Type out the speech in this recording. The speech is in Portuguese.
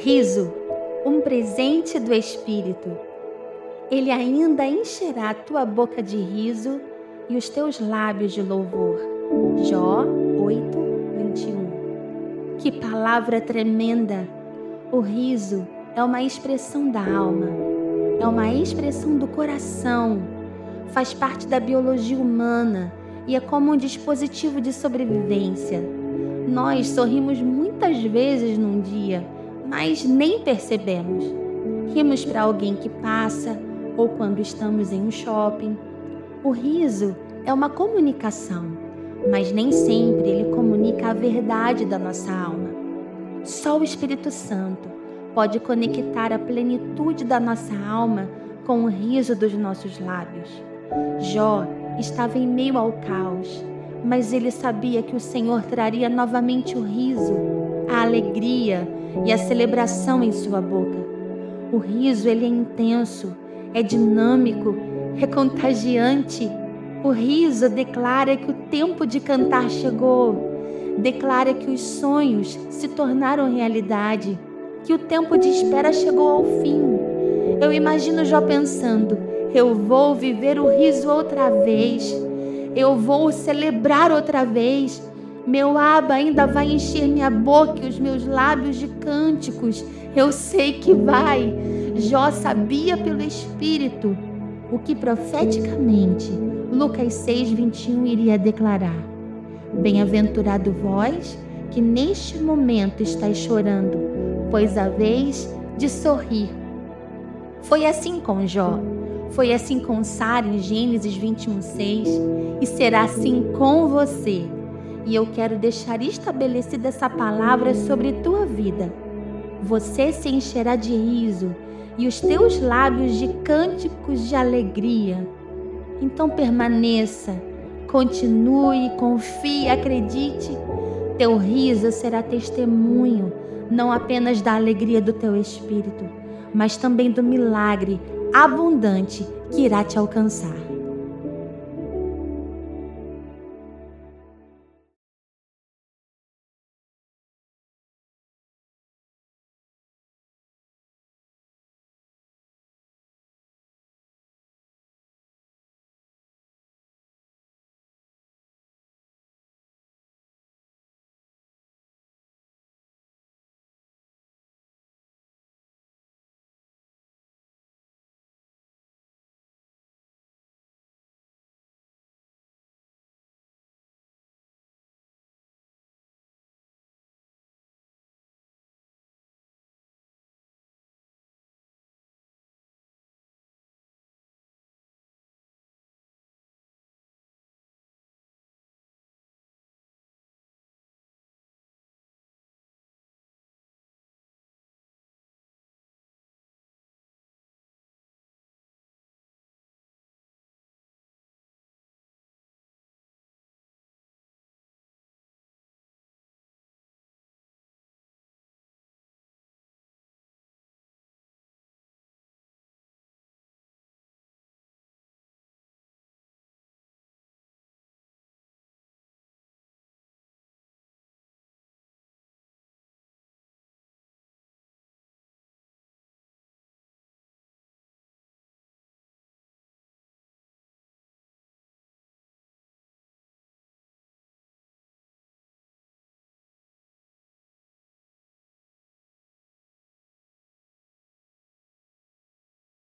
Riso, um presente do Espírito. Ele ainda encherá tua boca de riso e os teus lábios de louvor. Jó 8, 21. Que palavra tremenda! O riso é uma expressão da alma, é uma expressão do coração, faz parte da biologia humana e é como um dispositivo de sobrevivência. Nós sorrimos muitas vezes num dia, mas nem percebemos. Rimos para alguém que passa ou quando estamos em um shopping. O riso é uma comunicação, mas nem sempre ele comunica a verdade da nossa alma. Só o Espírito Santo pode conectar a plenitude da nossa alma com o riso dos nossos lábios. Jó estava em meio ao caos, mas ele sabia que o Senhor traria novamente o riso, a alegria e a celebração em sua boca. O riso ele é intenso, é dinâmico, é contagiante. O riso declara que o tempo de cantar chegou, declara que os sonhos se tornaram realidade, que o tempo de espera chegou ao fim. Eu imagino Jó pensando: eu vou viver o riso outra vez, eu vou celebrar outra vez. Meu aba ainda vai encher minha boca e os meus lábios de cânticos. Eu sei que vai. Jó sabia pelo Espírito o que profeticamente Lucas 6, 21 iria declarar. Bem-aventurado vós que neste momento estáis chorando, pois a vez de sorrir. Foi assim com Jó, foi assim com Sara em Gênesis 21, 6 e será assim com você. E eu quero deixar estabelecida essa palavra sobre tua vida. Você se encherá de riso e os teus lábios de cânticos de alegria. Então permaneça, continue, confie, acredite. Teu riso será testemunho não apenas da alegria do teu espírito, mas também do milagre abundante que irá te alcançar.